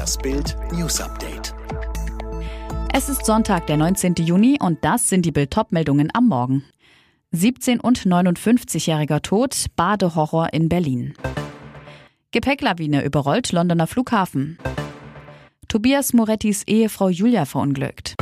Das Bild News Update. Es ist Sonntag, der 19. Juni und das sind die Bild-Top-Meldungen am Morgen. 17 und 59-jähriger Tod, Badehorror in Berlin. Gepäcklawine überrollt Londoner Flughafen. Tobias Morettis Ehefrau Julia verunglückt.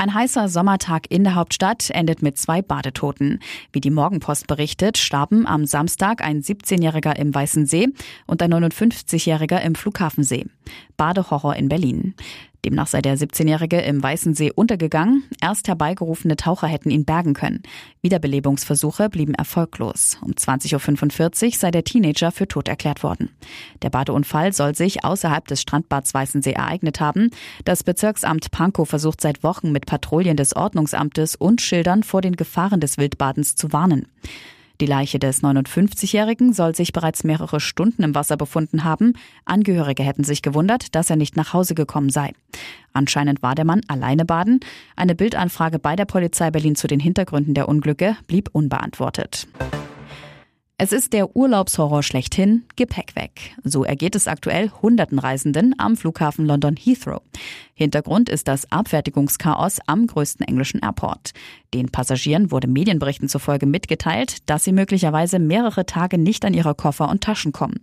Ein heißer Sommertag in der Hauptstadt endet mit zwei Badetoten. Wie die Morgenpost berichtet, starben am Samstag ein 17-Jähriger im Weißen See und ein 59-Jähriger im Flughafensee. Badehorror in Berlin. Demnach sei der 17-Jährige im Weißen See untergegangen. Erst herbeigerufene Taucher hätten ihn bergen können. Wiederbelebungsversuche blieben erfolglos. Um 20.45 Uhr sei der Teenager für tot erklärt worden. Der Badeunfall soll sich außerhalb des Strandbads Weißensee ereignet haben. Das Bezirksamt Pankow versucht seit Wochen mit Patrouillen des Ordnungsamtes und Schildern vor den Gefahren des Wildbadens zu warnen. Die Leiche des 59-Jährigen soll sich bereits mehrere Stunden im Wasser befunden haben. Angehörige hätten sich gewundert, dass er nicht nach Hause gekommen sei. Anscheinend war der Mann alleine baden. Eine Bildanfrage bei der Polizei Berlin zu den Hintergründen der Unglücke blieb unbeantwortet. Es ist der Urlaubshorror schlechthin, Gepäck weg. So ergeht es aktuell hunderten Reisenden am Flughafen London Heathrow. Hintergrund ist das Abfertigungschaos am größten englischen Airport. Den Passagieren wurde Medienberichten zufolge mitgeteilt, dass sie möglicherweise mehrere Tage nicht an ihre Koffer und Taschen kommen.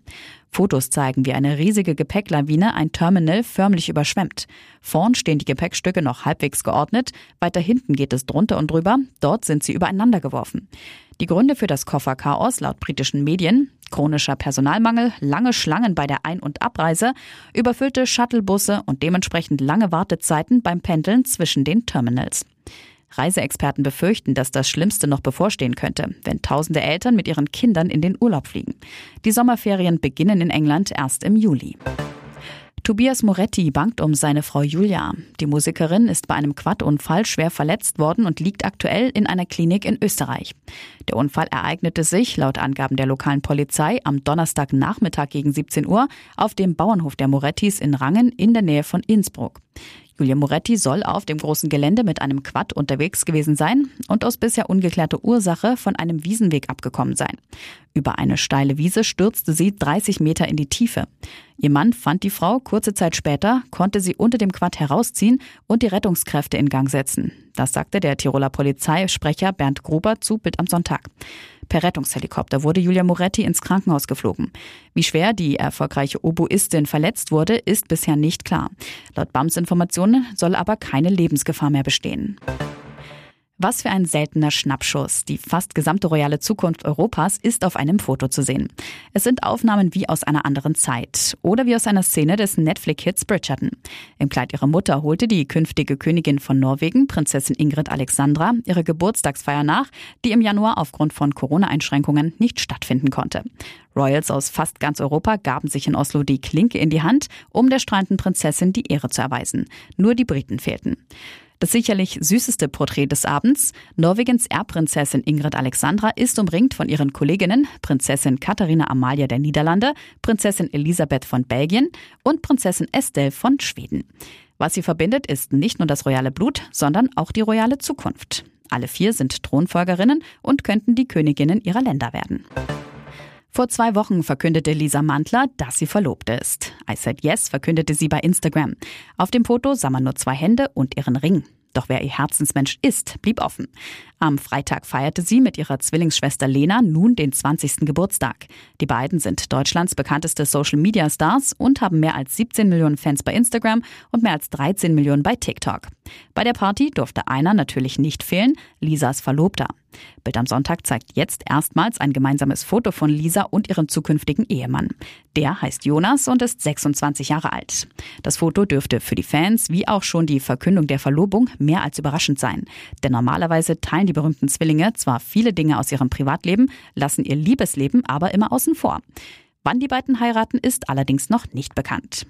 Fotos zeigen, wie eine riesige Gepäcklawine ein Terminal förmlich überschwemmt. Vorn stehen die Gepäckstücke noch halbwegs geordnet, weiter hinten geht es drunter und drüber, dort sind sie übereinander geworfen. Die Gründe für das Kofferchaos laut britischen Medien chronischer Personalmangel, lange Schlangen bei der Ein- und Abreise, überfüllte Shuttlebusse und dementsprechend lange Wartezeiten beim Pendeln zwischen den Terminals. Reiseexperten befürchten, dass das Schlimmste noch bevorstehen könnte, wenn tausende Eltern mit ihren Kindern in den Urlaub fliegen. Die Sommerferien beginnen in England erst im Juli. Tobias Moretti bangt um seine Frau Julia. Die Musikerin ist bei einem Quadunfall schwer verletzt worden und liegt aktuell in einer Klinik in Österreich. Der Unfall ereignete sich, laut Angaben der lokalen Polizei, am Donnerstagnachmittag gegen 17 Uhr auf dem Bauernhof der Morettis in Rangen in der Nähe von Innsbruck. Julia Moretti soll auf dem großen Gelände mit einem Quad unterwegs gewesen sein und aus bisher ungeklärter Ursache von einem Wiesenweg abgekommen sein. Über eine steile Wiese stürzte sie 30 Meter in die Tiefe. Ihr Mann fand die Frau kurze Zeit später, konnte sie unter dem Quad herausziehen und die Rettungskräfte in Gang setzen. Das sagte der Tiroler Polizeisprecher Bernd Gruber zu Bild am Sonntag. Per Rettungshelikopter wurde Julia Moretti ins Krankenhaus geflogen. Wie schwer die erfolgreiche Oboistin verletzt wurde, ist bisher nicht klar. Laut BAMS Informationen soll aber keine Lebensgefahr mehr bestehen. Was für ein seltener Schnappschuss. Die fast gesamte royale Zukunft Europas ist auf einem Foto zu sehen. Es sind Aufnahmen wie aus einer anderen Zeit oder wie aus einer Szene des Netflix-Hits Bridgerton. Im Kleid ihrer Mutter holte die künftige Königin von Norwegen, Prinzessin Ingrid Alexandra, ihre Geburtstagsfeier nach, die im Januar aufgrund von Corona-Einschränkungen nicht stattfinden konnte. Royals aus fast ganz Europa gaben sich in Oslo die Klinke in die Hand, um der strahlenden Prinzessin die Ehre zu erweisen. Nur die Briten fehlten. Das sicherlich süßeste Porträt des Abends. Norwegens Erbprinzessin Ingrid Alexandra ist umringt von ihren Kolleginnen Prinzessin Katharina Amalia der Niederlande, Prinzessin Elisabeth von Belgien und Prinzessin Estelle von Schweden. Was sie verbindet, ist nicht nur das royale Blut, sondern auch die royale Zukunft. Alle vier sind Thronfolgerinnen und könnten die Königinnen ihrer Länder werden. Vor zwei Wochen verkündete Lisa Mantler, dass sie verlobt ist. I said yes verkündete sie bei Instagram. Auf dem Foto sah man nur zwei Hände und ihren Ring. Doch wer ihr Herzensmensch ist, blieb offen. Am Freitag feierte sie mit ihrer Zwillingsschwester Lena nun den 20. Geburtstag. Die beiden sind Deutschlands bekannteste Social-Media-Stars und haben mehr als 17 Millionen Fans bei Instagram und mehr als 13 Millionen bei TikTok. Bei der Party durfte einer natürlich nicht fehlen, Lisas Verlobter. Bild am Sonntag zeigt jetzt erstmals ein gemeinsames Foto von Lisa und ihrem zukünftigen Ehemann. Der heißt Jonas und ist 26 Jahre alt. Das Foto dürfte für die Fans wie auch schon die Verkündung der Verlobung mehr als überraschend sein. Denn normalerweise teilen die berühmten Zwillinge zwar viele Dinge aus ihrem Privatleben, lassen ihr Liebesleben aber immer außen vor. Wann die beiden heiraten, ist allerdings noch nicht bekannt.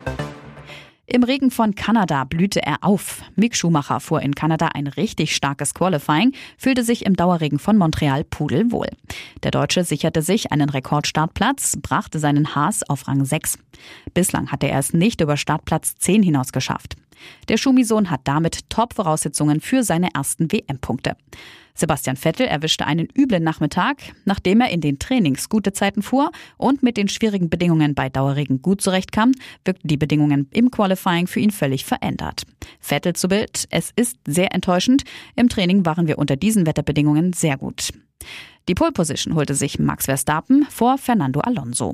Im Regen von Kanada blühte er auf. Mick Schumacher fuhr in Kanada ein richtig starkes Qualifying, fühlte sich im Dauerregen von Montreal pudelwohl. Der Deutsche sicherte sich einen Rekordstartplatz, brachte seinen Haas auf Rang 6. Bislang hatte er es nicht über Startplatz 10 hinaus geschafft. Der Schumi-Sohn hat damit Top-Voraussetzungen für seine ersten WM-Punkte. Sebastian Vettel erwischte einen üblen Nachmittag, nachdem er in den Trainings gute Zeiten fuhr und mit den schwierigen Bedingungen bei Dauerregen gut zurechtkam, wirkten die Bedingungen im Qualifying für ihn völlig verändert. Vettel zu Bild, es ist sehr enttäuschend. Im Training waren wir unter diesen Wetterbedingungen sehr gut. Die Pole Position holte sich Max Verstappen vor Fernando Alonso.